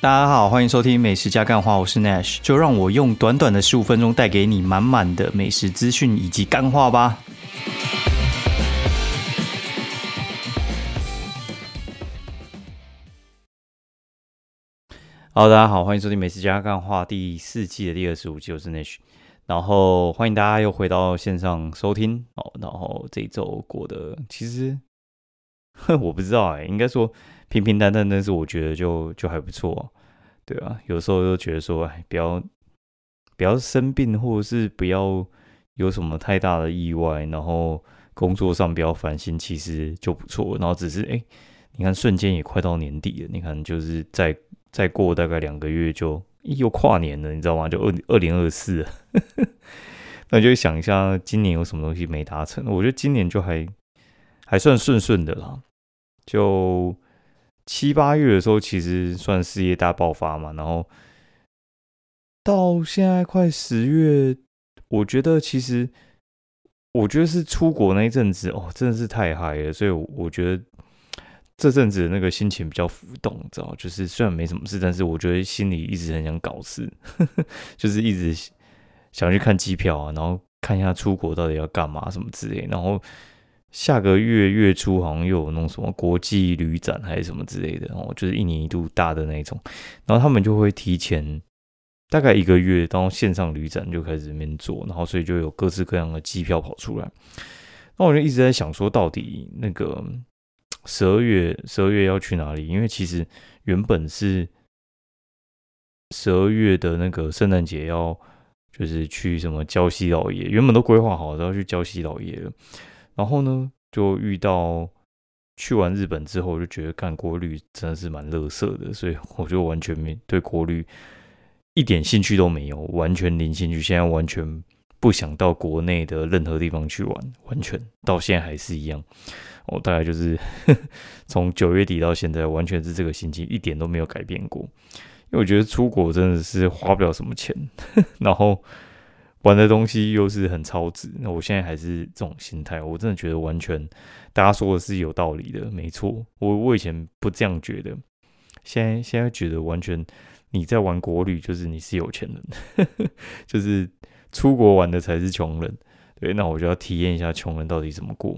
大家好，欢迎收听美食加干话，我是 Nash，就让我用短短的十五分钟带给你满满的美食资讯以及干话吧。Hello，大家好，欢迎收听美食加干话第四季的第二十五集，我是 Nash，然后欢迎大家又回到线上收听哦。然后这一周过得其实 我不知道哎，应该说。平平淡淡，但是我觉得就就还不错，对啊，有时候都觉得说，哎，不要不要生病，或者是不要有什么太大的意外，然后工作上不要烦心，其实就不错。然后只是，哎，你看瞬间也快到年底了，你看就是再再过大概两个月就又跨年了，你知道吗？就二二零二四，那就想一下今年有什么东西没达成。我觉得今年就还还算顺顺的啦，就。七八月的时候，其实算事业大爆发嘛，然后到现在快十月，我觉得其实我觉得是出国那一阵子哦，真的是太嗨了，所以我觉得这阵子那个心情比较浮动，知道就是虽然没什么事，但是我觉得心里一直很想搞事，就是一直想去看机票啊，然后看一下出国到底要干嘛什么之类，然后。下个月月初好像又有弄什么国际旅展还是什么之类的哦，就是一年一度大的那种，然后他们就会提前大概一个月到线上旅展就开始面做，然后所以就有各式各样的机票跑出来。那我就一直在想说，到底那个十二月十二月要去哪里？因为其实原本是十二月的那个圣诞节要就是去什么礁溪老爷，原本都规划好要去礁溪老爷了。然后呢，就遇到去完日本之后，我就觉得干国旅真的是蛮乐色的，所以我就完全没对国旅一点兴趣都没有，完全零兴趣。现在完全不想到国内的任何地方去玩，完全到现在还是一样。我大概就是 从九月底到现在，完全是这个心情，一点都没有改变过。因为我觉得出国真的是花不了什么钱，然后。玩的东西又是很超值，那我现在还是这种心态，我真的觉得完全大家说的是有道理的，没错。我我以前不这样觉得，现在现在觉得完全你在玩国旅，就是你是有钱人，就是出国玩的才是穷人。对，那我就要体验一下穷人到底怎么过。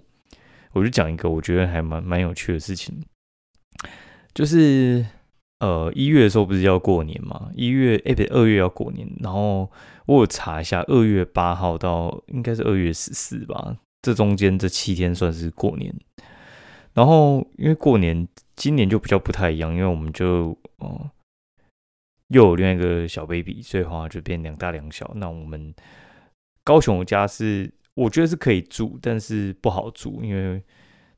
我就讲一个我觉得还蛮蛮有趣的事情，就是。呃，一月的时候不是要过年嘛？一月哎，不对，二月要过年。然后我有查一下，二月八号到应该是二月十四吧，这中间这七天算是过年。然后因为过年今年就比较不太一样，因为我们就哦又有另外一个小 baby，所以话就变两大两小。那我们高雄家是我觉得是可以住，但是不好住，因为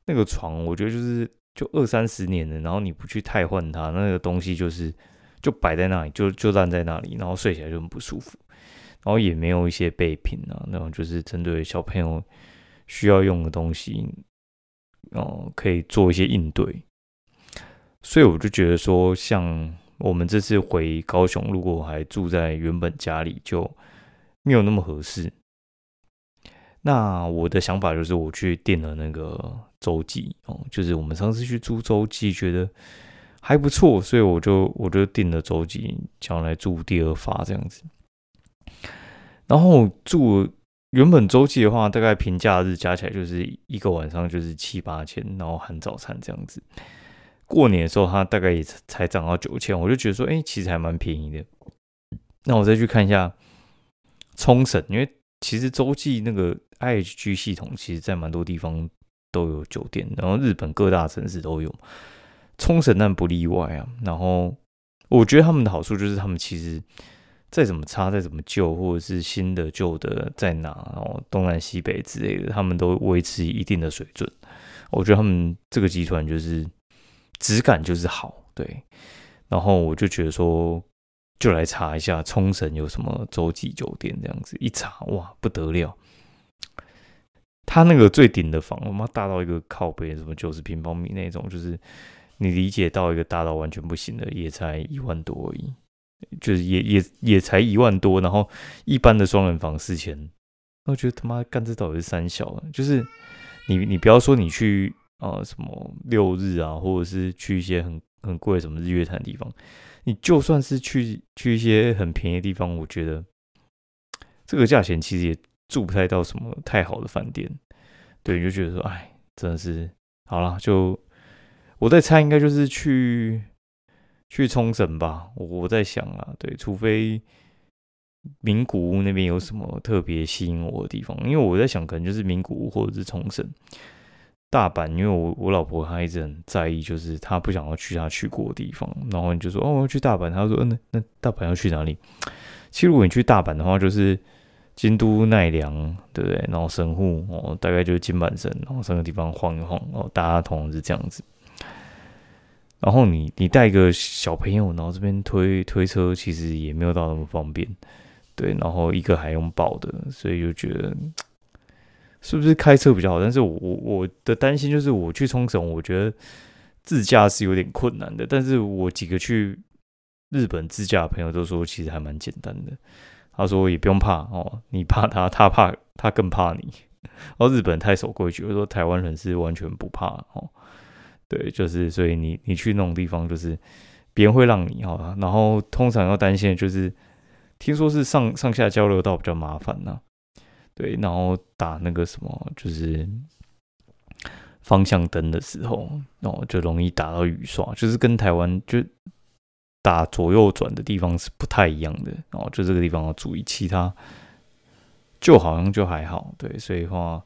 那个床我觉得就是。就二三十年了，然后你不去太换它，那个东西就是就摆在那里，就就烂在那里，然后睡起来就很不舒服，然后也没有一些备品啊，那种就是针对小朋友需要用的东西，哦，可以做一些应对。所以我就觉得说，像我们这次回高雄，如果还住在原本家里，就没有那么合适。那我的想法就是，我去订了那个洲际哦，就是我们上次去住洲际，觉得还不错，所以我就我就订了洲际，将来住第二发这样子。然后住原本洲际的话，大概平假日加起来就是一个晚上就是七八千，然后含早餐这样子。过年的时候，它大概也才涨到九千，我就觉得说，哎，其实还蛮便宜的。那我再去看一下冲绳，因为其实洲际那个。IHG 系统其实在蛮多地方都有酒店，然后日本各大城市都有，冲绳那不例外啊。然后我觉得他们的好处就是，他们其实再怎么差、再怎么旧，或者是新的、旧的在哪，然后东南西北之类的，他们都维持一定的水准。我觉得他们这个集团就是质感就是好，对。然后我就觉得说，就来查一下冲绳有什么洲际酒店这样子，一查哇不得了。他那个最顶的房，我妈大到一个靠背，什么九十平方米那种，就是你理解到一个大到完全不行的，也才一万多而已，就是也也也才一万多。然后一般的双人房四千，我觉得他妈干这到底是三小，就是你你不要说你去啊什么六日啊，或者是去一些很很贵什么日月潭地方，你就算是去去一些很便宜的地方，我觉得这个价钱其实也住不太到什么太好的饭店。对，就觉得说，哎，真的是好了，就我在猜，应该就是去去冲绳吧。我我在想啊，对，除非名古屋那边有什么特别吸引我的地方，因为我在想，可能就是名古屋或者是冲绳。大阪，因为我我老婆她一直很在意，就是她不想要去她去过的地方，然后你就说哦，我要去大阪，她说嗯，那那大阪要去哪里？其实如果你去大阪的话，就是京都奈良，对不对？然后神户哦，大概就是金板神，然后三个地方晃一晃，哦，大家通常是这样子。然后你你带一个小朋友，然后这边推推车，其实也没有到那么方便，对。然后一个还用抱的，所以就觉得。是不是开车比较好？但是我我我的担心就是我去冲绳，我觉得自驾是有点困难的。但是我几个去日本自驾的朋友都说，其实还蛮简单的。他说也不用怕哦，你怕他，他怕他更怕你。哦，日本太守规矩，我说台湾人是完全不怕哦。对，就是所以你你去那种地方，就是别人会让你哈。然后通常要担心的就是，听说是上上下交流道比较麻烦呢。对，然后打那个什么，就是方向灯的时候，然后就容易打到雨刷，就是跟台湾就打左右转的地方是不太一样的，然后就这个地方要注意，其他就好像就还好。对，所以话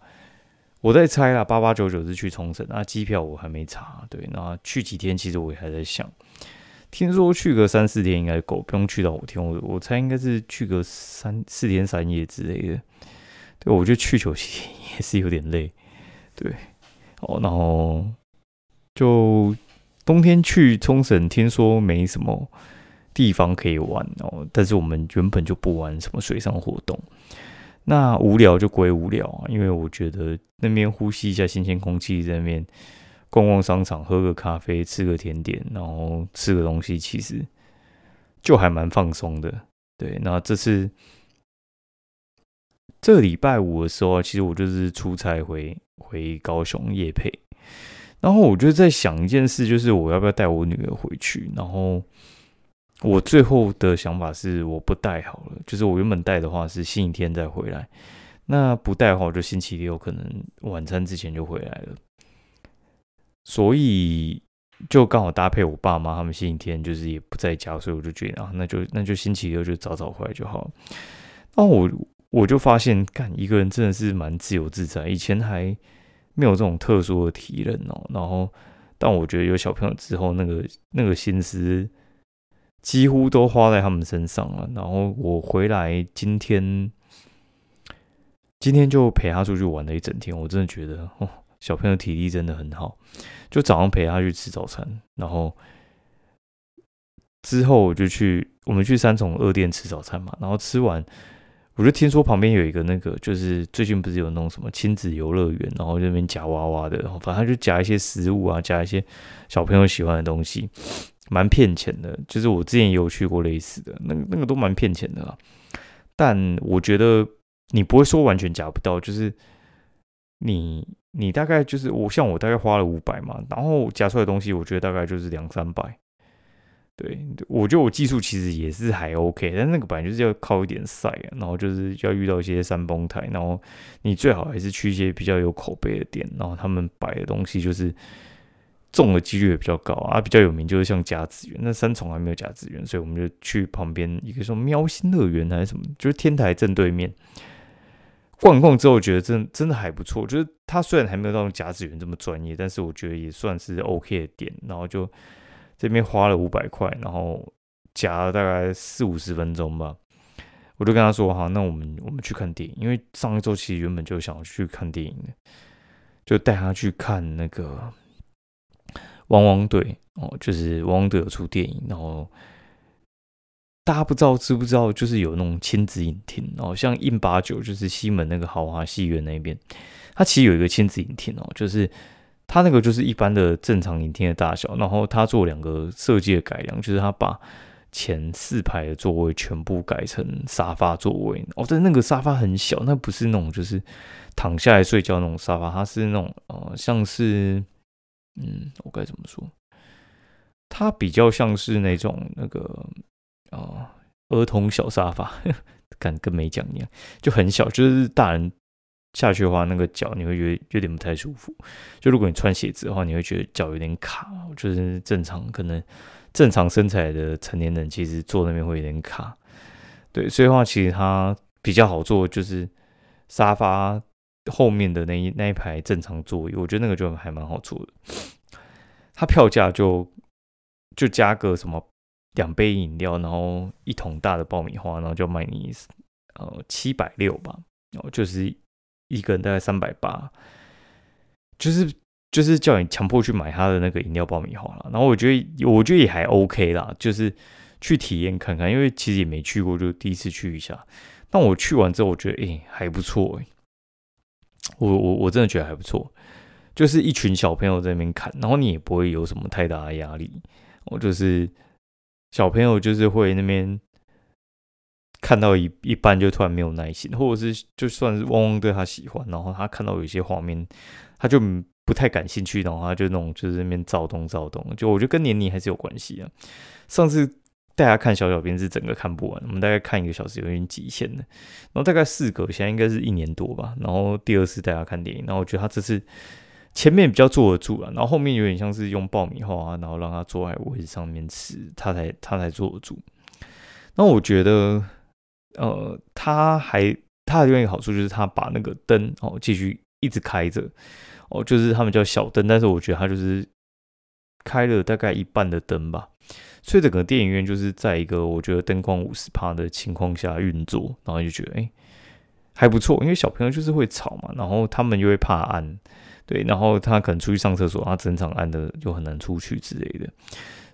我在猜啦，八八九九是去冲绳，那机票我还没查。对，那去几天，其实我也还在想，听说去个三四天应该够，不用去到五天。我我猜应该是去个三四天三夜之类的。对，我觉得去球鞋也是有点累，对，哦，然后就冬天去冲绳，听说没什么地方可以玩哦，但是我们原本就不玩什么水上活动，那无聊就归无聊啊，因为我觉得那边呼吸一下新鲜空气，在那边逛逛商场，喝个咖啡，吃个甜点，然后吃个东西，其实就还蛮放松的，对，那这次。这礼拜五的时候，其实我就是出差回回高雄夜配，然后我就在想一件事，就是我要不要带我女儿回去。然后我最后的想法是，我不带好了。就是我原本带的话是星期天再回来，那不带的话，我就星期六可能晚餐之前就回来了。所以就刚好搭配我爸妈他们星期天就是也不在家，所以我就觉得啊，那就那就星期六就早早回来就好了。那我。我就发现，干一个人真的是蛮自由自在。以前还没有这种特殊的体能哦。然后，但我觉得有小朋友之后，那个那个心思几乎都花在他们身上了。然后我回来今天，今天就陪他出去玩了一整天。我真的觉得，哦，小朋友体力真的很好。就早上陪他去吃早餐，然后之后我就去我们去三重二店吃早餐嘛。然后吃完。我就听说旁边有一个那个，就是最近不是有那种什么亲子游乐园，然后那边夹娃娃的，反正就夹一些食物啊，夹一些小朋友喜欢的东西，蛮骗钱的。就是我之前也有去过类似的，那那个都蛮骗钱的啦。但我觉得你不会说完全夹不到，就是你你大概就是我像我大概花了五百嘛，然后夹出来的东西，我觉得大概就是两三百。对，我觉得我技术其实也是还 OK，但那个本来就是要靠一点赛啊，然后就是要遇到一些山崩台，然后你最好还是去一些比较有口碑的店，然后他们摆的东西就是中的几率也比较高啊，比较有名就是像甲子园，那三重还没有甲子园，所以我们就去旁边一个说喵星乐园还是什么，就是天台正对面逛逛之后，觉得真真的还不错，就是它虽然还没有到甲子园这么专业，但是我觉得也算是 OK 的店，然后就。这边花了五百块，然后夹了大概四五十分钟吧。我就跟他说：“哈，那我们我们去看电影，因为上一周其实原本就想去看电影的，就带他去看那个《汪汪队》哦，就是《汪汪队》有出电影。然后大家不知道知不知道，就是有那种亲子影厅哦，像印八九就是西门那个豪华戏院那边，它其实有一个亲子影厅哦，就是。它那个就是一般的正常影厅的大小，然后它做两个设计的改良，就是它把前四排的座位全部改成沙发座位。哦，但那个沙发很小，那不是那种就是躺下来睡觉那种沙发，它是那种呃，像是嗯，我该怎么说？它比较像是那种那个啊儿童小沙发，敢跟没讲一样，就很小，就是大人下去的话，那个脚你会觉得有点不太舒服。就如果你穿鞋子的话，你会觉得脚有点卡，就是正常可能正常身材的成年人其实坐那边会有点卡。对，所以的话其实它比较好坐，就是沙发后面的那一那一排正常座椅，我觉得那个就还蛮好坐的。它票价就就加个什么两杯饮料，然后一桶大的爆米花，然后就卖你呃七百六吧，然后就是一个人大概三百八，就是就是叫你强迫去买他的那个饮料爆米花了。然后我觉得我觉得也还 OK 啦，就是去体验看看，因为其实也没去过，就第一次去一下。但我去完之后，我觉得哎还不错哎，我我我真的觉得还不错。就是一群小朋友在那边看，然后你也不会有什么太大的压力。我就是小朋友，就是会那边看到一一半就突然没有耐心，或者是就算是汪汪对他喜欢，然后他看到有一些画面，他就不太感兴趣，然后他就那种就是那边躁动躁动。就我觉得跟年龄还是有关系啊。上次带他看小小编是整个看不完，我们大概看一个小时有点极限的。然后大概四个，现在应该是一年多吧。然后第二次带他看电影，然后我觉得他这次。前面比较坐得住了，然后后面有点像是用爆米花，然后让他坐在位置上面吃，他才他才坐得住。那我觉得，呃，他还他的另一个好处就是他把那个灯哦继续一直开着哦，就是他们叫小灯，但是我觉得他就是开了大概一半的灯吧，所以整个电影院就是在一个我觉得灯光五十趴的情况下运作，然后就觉得哎还不错，因为小朋友就是会吵嘛，然后他们又会怕暗。对，然后他可能出去上厕所，他整场暗的就很难出去之类的，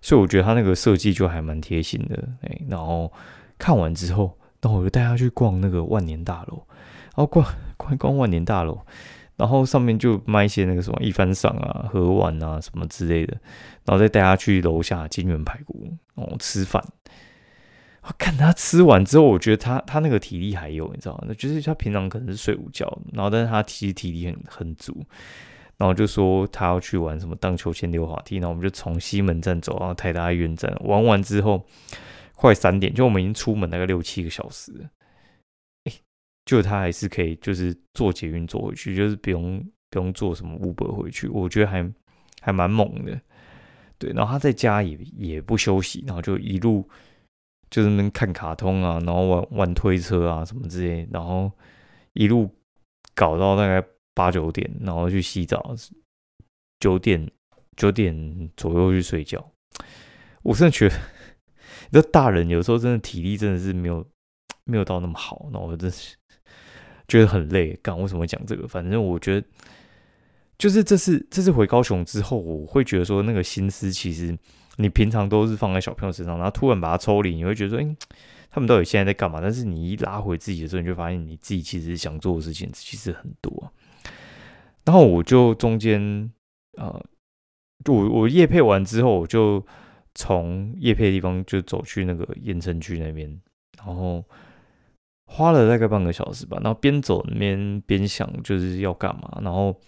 所以我觉得他那个设计就还蛮贴心的。哎，然后看完之后，然后我就带他去逛那个万年大楼，然后逛 逛逛万年大楼，然后上面就卖一些那个什么一番赏啊、盒碗啊什么之类的，然后再带他去楼下金源排骨哦吃饭。我看他吃完之后，我觉得他他那个体力还有，你知道吗？那就是他平常可能是睡午觉，然后但是他其实体力很很足，然后就说他要去玩什么荡秋千、溜滑梯，然后我们就从西门站走到台大医院站，玩完之后快三点，就我们已经出门大概六七个小时，哎，就他还是可以就是坐捷运坐回去，就是不用不用坐什么 Uber 回去，我觉得还还蛮猛的，对，然后他在家也也不休息，然后就一路。就是能看卡通啊，然后玩玩推车啊什么之类，然后一路搞到大概八九点，然后去洗澡，九点九点左右去睡觉。我真的觉得，这大人有时候真的体力真的是没有没有到那么好，那我真是觉得很累。干为什么讲这个？反正我觉得，就是这次这次回高雄之后，我会觉得说那个心思其实。你平常都是放在小朋友身上，然后突然把它抽离，你会觉得说，哎，他们到底现在在干嘛？但是你一拉回自己的时候，你就发现你自己其实想做的事情其实很多。然后我就中间，呃，我我夜配完之后，我就从夜配的地方就走去那个盐城区那边，然后花了大概半个小时吧。然后边走那边边想就是要干嘛，然后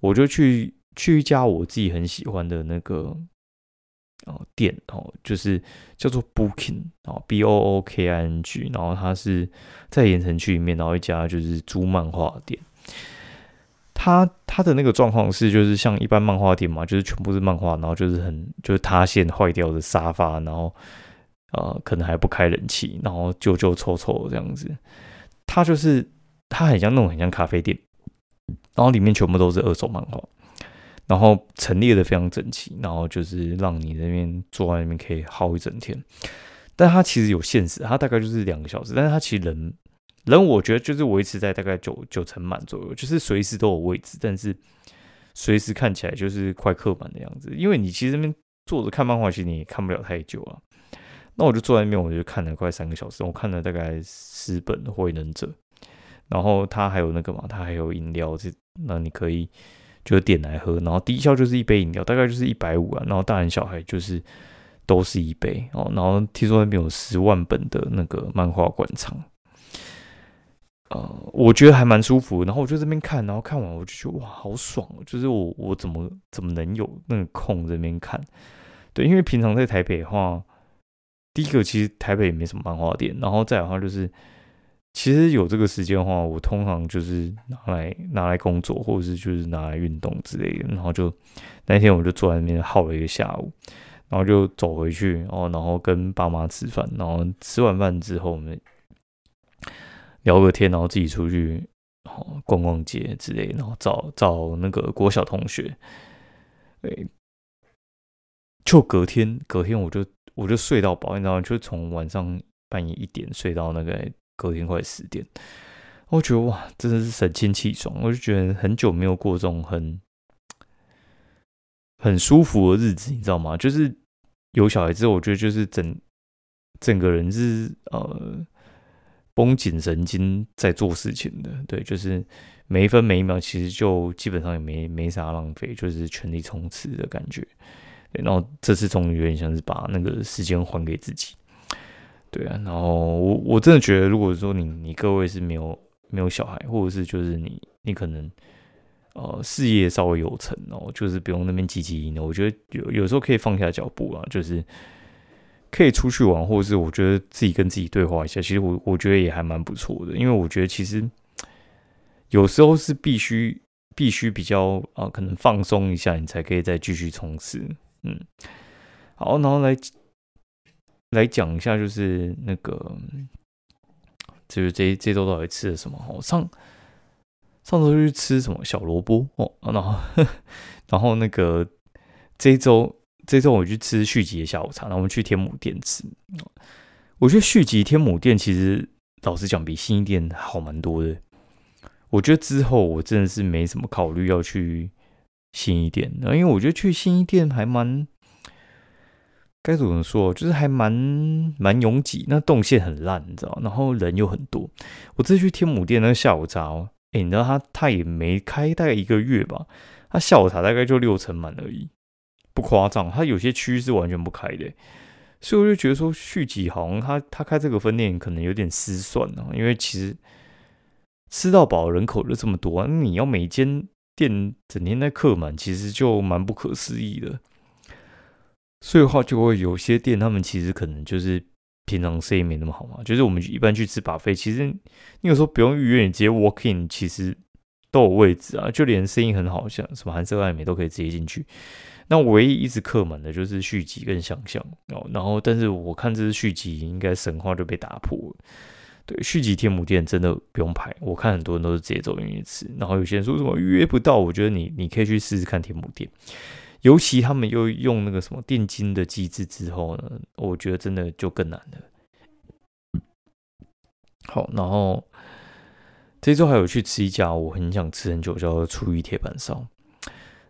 我就去去一家我自己很喜欢的那个。哦，店哦，就是叫做 Booking 哦，B O O K I N G，然后它是在盐城区里面，然后一家就是租漫画店。他他的那个状况是，就是像一般漫画店嘛，就是全部是漫画，然后就是很就是塌陷坏掉的沙发，然后呃可能还不开冷气，然后旧旧臭臭这样子。它就是它很像那种很像咖啡店，然后里面全部都是二手漫画。然后陈列的非常整齐，然后就是让你那边坐在那边可以耗一整天。但它其实有限时，它大概就是两个小时。但是它其实人人，我觉得就是维持在大概九九成满左右，就是随时都有位置，但是随时看起来就是快客满的样子。因为你其实那边坐着看漫画，其实你也看不了太久啊。那我就坐在那边，我就看了快三个小时，我看了大概十本《火影忍者》，然后它还有那个嘛，它还有饮料，这那你可以。就点来喝，然后低消就是一杯饮料，大概就是一百五啊。然后大人小孩就是都是一杯哦。然后听说那边有十万本的那个漫画馆藏，呃，我觉得还蛮舒服。然后我就这边看，然后看完我就觉得哇，好爽！就是我我怎么怎么能有那个空这边看？对，因为平常在台北的话，第一个其实台北也没什么漫画店，然后再的话就是，其实有这个时间的话，我通常就是拿来拿来工作，或者是就是拿来运动之类的。然后就那天我就坐在那边耗了一个下午，然后就走回去，哦，然后跟爸妈吃饭，然后吃完饭之后我们聊个天，然后自己出去逛逛街之类，然后找找那个国小同学，对。就隔天，隔天我就我就睡到饱，你知道吗？就从晚上半夜一点睡到那个隔天快十点，我觉得哇，真的是神清气爽。我就觉得很久没有过这种很很舒服的日子，你知道吗？就是有小孩之后，我觉得就是整整个人是呃绷紧神经在做事情的，对，就是每一分每一秒其实就基本上也没没啥浪费，就是全力冲刺的感觉。然后这次终于有点像是把那个时间还给自己，对啊。然后我我真的觉得，如果说你你各位是没有没有小孩，或者是就是你你可能呃事业稍微有成哦，就是不用那边积极营的，我觉得有有时候可以放下脚步啊，就是可以出去玩，或者是我觉得自己跟自己对话一下，其实我我觉得也还蛮不错的，因为我觉得其实有时候是必须必须比较啊，可能放松一下，你才可以再继续冲刺。嗯，好，然后来来讲一下，就是那个，就是这这周到底吃了什么？哦，上上周去吃什么小萝卜哦，然后 然后那个这周这周我去吃续集的下午茶，然后我们去天母店吃。我觉得续集天母店其实老实讲比新一店好蛮多的。我觉得之后我真的是没什么考虑要去。新一店，然后因为我觉得去新一店还蛮该怎么说，就是还蛮蛮拥挤，那动线很烂，你知道，然后人又很多。我这次去天母店那个下午茶哦，哎，你知道他他也没开大概一个月吧，他下午茶大概就六成满而已，不夸张。它有些区是完全不开的，所以我就觉得说续集好像他他开这个分店可能有点失算啊，因为其实吃到饱人口就这么多，那你要每间。店整天在客满，其实就蛮不可思议的。所以的话，就会有些店，他们其实可能就是平常生意没那么好嘛。就是我们一般去吃把费，其实你有时候不用预约，你直接 walk in，其实都有位置啊。就连生意很好，像什么韩式爱美都可以直接进去。那唯一一直刻满的就是续集跟想象哦。然后，但是我看这是续集，应该神话就被打破了。对，续集天母店真的不用排，我看很多人都是直接走进去吃。然后有些人说什么预约不到，我觉得你你可以去试试看天母店，尤其他们又用那个什么电金的机制之后呢，我觉得真的就更难了。好，然后这周还有去吃一家我很想吃很久，叫做出鱼铁板烧。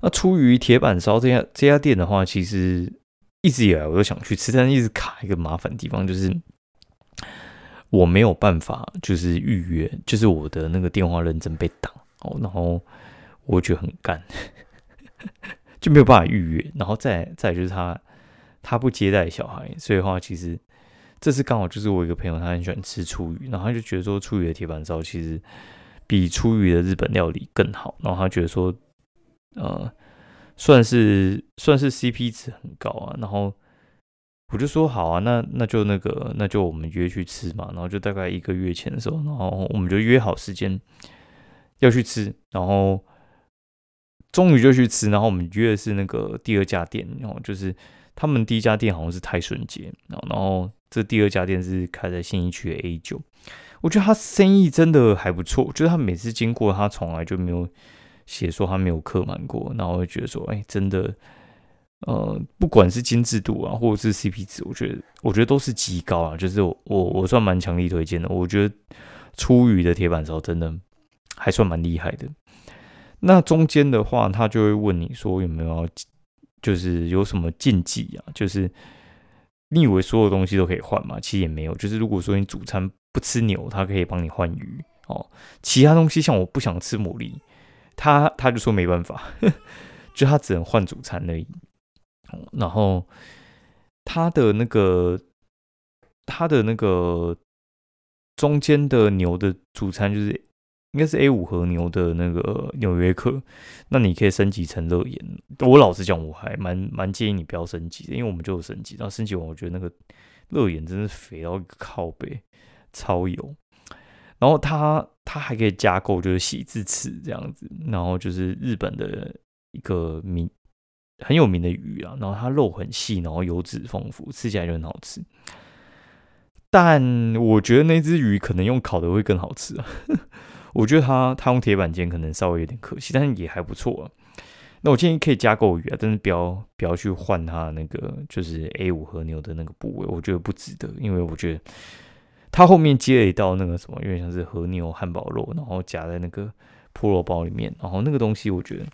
那出鱼铁板烧这家这家店的话，其实一直以来我都想去吃，但是一直卡一个麻烦地方，就是。我没有办法，就是预约，就是我的那个电话认证被挡哦，然后我觉得很干，就没有办法预约，然后再再就是他他不接待小孩，所以的话其实这次刚好就是我一个朋友，他很喜欢吃初鱼，然后他就觉得说初鱼的铁板烧其实比初鱼的日本料理更好，然后他觉得说呃算是算是 CP 值很高啊，然后。我就说好啊，那那就那个，那就我们约去吃嘛。然后就大概一个月前的时候，然后我们就约好时间要去吃，然后终于就去吃。然后我们约的是那个第二家店，然后就是他们第一家店好像是泰顺街，然后然后这第二家店是开在新一区的 A 九。我觉得他生意真的还不错，就是他每次经过，他从来就没有写说他没有刻满过。然后我就觉得说，哎，真的。呃，不管是精致度啊，或者是 CP 值，我觉得我觉得都是极高啊。就是我我算蛮强力推荐的。我觉得初鱼的铁板烧真的还算蛮厉害的。那中间的话，他就会问你说有没有，就是有什么禁忌啊？就是你以为所有东西都可以换吗？其实也没有。就是如果说你主餐不吃牛，他可以帮你换鱼哦。其他东西像我不想吃牡蛎，他他就说没办法，就他只能换主餐而已。然后他的那个，他的那个中间的牛的主餐就是应该是 A 五和牛的那个纽约客，那你可以升级成乐言。我老实讲，我还蛮蛮建议你不要升级的，因为我们就有升级，然后升级完，我觉得那个乐言真是肥到靠背，超油。然后他它还可以加购，就是喜字翅这样子，然后就是日本的一个名很有名的鱼啊，然后它肉很细，然后油脂丰富，吃起来就很好吃。但我觉得那只鱼可能用烤的会更好吃啊。我觉得它它用铁板煎可能稍微有点可惜，但是也还不错啊。那我建议可以加购鱼啊，但是不要不要去换它那个就是 A 五和牛的那个部位，我觉得不值得，因为我觉得它后面接了一道那个什么，有点像是和牛汉堡肉，然后夹在那个菠萝包里面，然后那个东西我觉得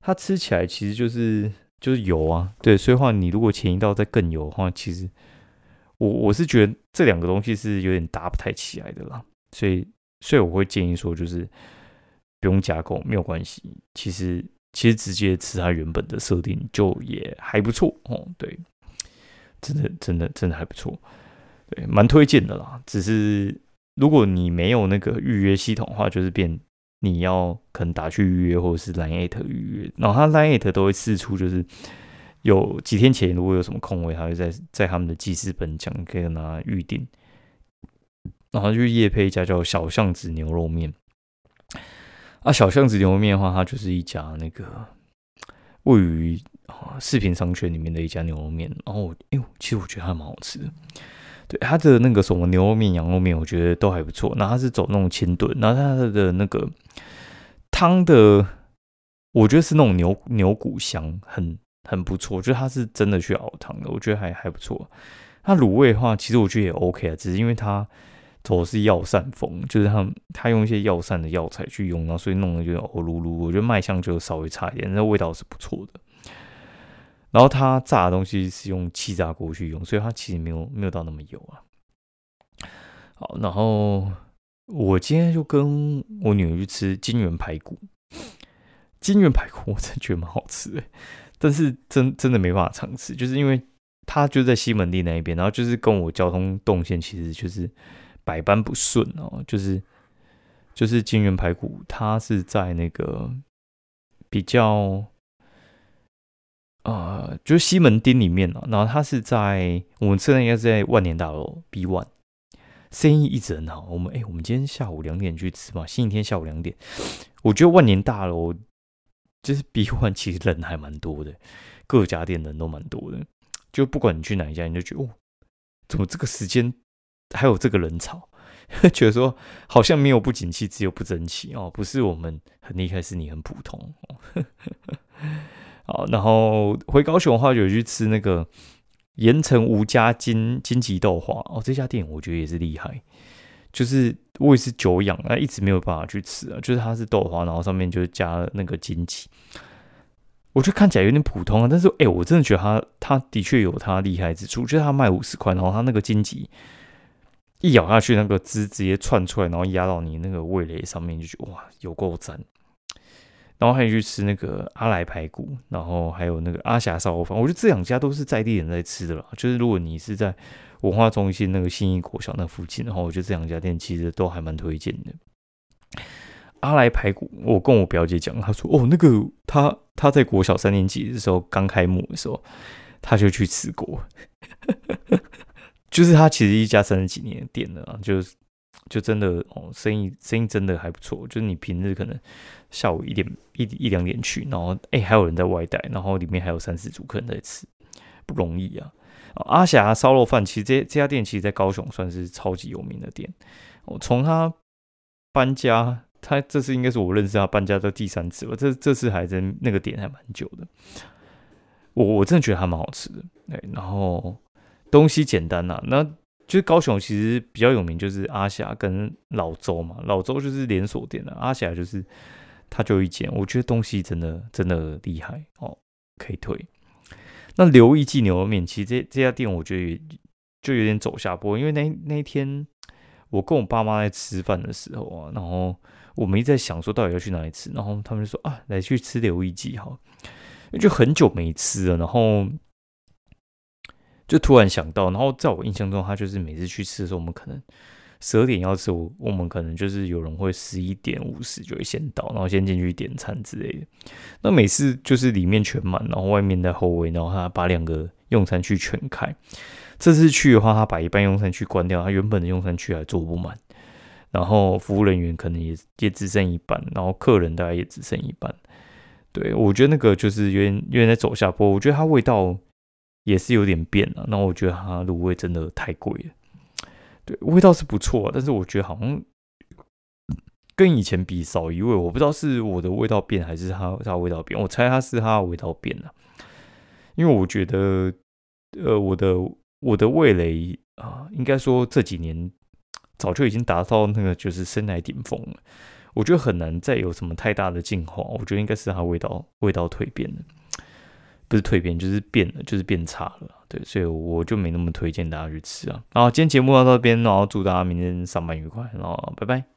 它吃起来其实就是就是油啊，对，所以话你如果前一道再更油的话，其实我我是觉得这两个东西是有点搭不太起来的啦，所以。所以我会建议说，就是不用加购，没有关系。其实其实直接吃它原本的设定就也还不错哦。对，真的真的真的还不错，对，蛮推荐的啦。只是如果你没有那个预约系统的话，就是变你要可能打去预约，或者是 Line at 预约，然后他 Line at 都会试出，就是有几天前如果有什么空位，他会在在他们的记事本讲，可以跟他预定。然后就夜配一家叫小巷子牛肉面，啊，小巷子牛肉面的话，它就是一家那个位于啊视频商圈里面的一家牛肉面。然后，哎呦，其实我觉得还蛮好吃的。对它的那个什么牛肉面、羊肉面，我觉得都还不错。然后它是走那种清炖，然后它的那个汤的，我觉得是那种牛牛骨香，很很不错。就是它是真的去熬汤的，我觉得还还不错。它卤味的话，其实我觉得也 OK 啊，只是因为它。走的是药膳风，就是他他用一些药膳的药材去用，然后所以弄得就欧噜噜。我觉得卖相就稍微差一点，那味道是不错的。然后他炸的东西是用气炸锅去用，所以它其实没有没有到那么油啊。好，然后我今天就跟我女儿去吃金源排骨，金源排骨 我真觉得蛮好吃的，但是真真的没办法尝试，就是因为它就在西门町那一边，然后就是跟我交通动线其实就是。百般不顺哦，就是就是金源排骨，它是在那个比较呃，就是西门町里面哦，然后它是在我们吃的应该是在万年大楼 B One，生意一直很好。我们哎，我们今天下午两点去吃嘛，星期天下午两点，我觉得万年大楼就是 B One，其实人还蛮多的，各家店人都蛮多的，就不管你去哪一家，你就觉得哦，怎么这个时间？还有这个人潮，觉得说好像没有不景气，只有不争气哦。不是我们很厉害，是你很普通。好，然后回高雄的话，就去吃那个盐城吴家金金吉豆花哦。这家店我觉得也是厉害，就是我也是久仰啊，一直没有办法去吃啊。就是它是豆花，然后上面就是加了那个金吉，我觉得看起来有点普通啊。但是哎，我真的觉得它它的确有它厉害之处，就是它卖五十块，然后它那个金棘。一咬下去，那个汁直接窜出来，然后压到你那个味蕾上面，就觉得哇，有够赞。然后还有去吃那个阿来排骨，然后还有那个阿霞烧肉饭，我觉得这两家都是在地人在吃的啦。就是如果你是在文化中心那个新义国小那附近的话，我觉得这两家店其实都还蛮推荐的。阿来排骨，我跟我表姐讲，她说哦，那个他他在国小三年级的时候刚开幕的时候，他就去吃过。就是他其实一家三十几年的店了啊，就就真的哦，生意生意真的还不错。就是你平日可能下午一点一一两点去，然后哎还有人在外带，然后里面还有三四组客人在吃，不容易啊。阿霞烧肉饭其实这这家店其实，在高雄算是超级有名的店。我从他搬家，他这次应该是我认识他搬家的第三次吧。这这次还在那个店还蛮久的。我我真的觉得还蛮好吃的，对，然后。东西简单呐，那就是高雄其实比较有名，就是阿霞跟老周嘛。老周就是连锁店的，阿霞就是他就一间。我觉得东西真的真的厉害哦，可以推。那刘一记牛肉面，其实这这家店我觉得就有点走下坡，因为那那天我跟我爸妈在吃饭的时候啊，然后我们一直在想说到底要去哪里吃，然后他们就说啊，来去吃刘一记哈，就很久没吃了，然后。就突然想到，然后在我印象中，他就是每次去吃的时候，我们可能十二点要吃，我我们可能就是有人会十一点五十就会先到，然后先进去点餐之类的。那每次就是里面全满，然后外面在后位，然后他把两个用餐区全开。这次去的话，他把一半用餐区关掉，他原本的用餐区还坐不满，然后服务人员可能也也只剩一半，然后客人大概也只剩一半。对我觉得那个就是有点有点在走下坡，我觉得它味道也是有点变了。那我觉得它卤味真的太贵了。对，味道是不错，但是我觉得好像跟以前比少一味。我不知道是我的味道变，还是它它味道变。我猜它是它的味道变了，因为我觉得，呃，我的我的味蕾啊，应该说这几年早就已经达到那个就是生来顶峰了。我觉得很难再有什么太大的进化。我觉得应该是它味道味道蜕变了。不是蜕变，就是变了，就是变差了，对，所以我就没那么推荐大家去吃啊。然后今天节目到这边，然后祝大家明天上班愉快，然后拜拜。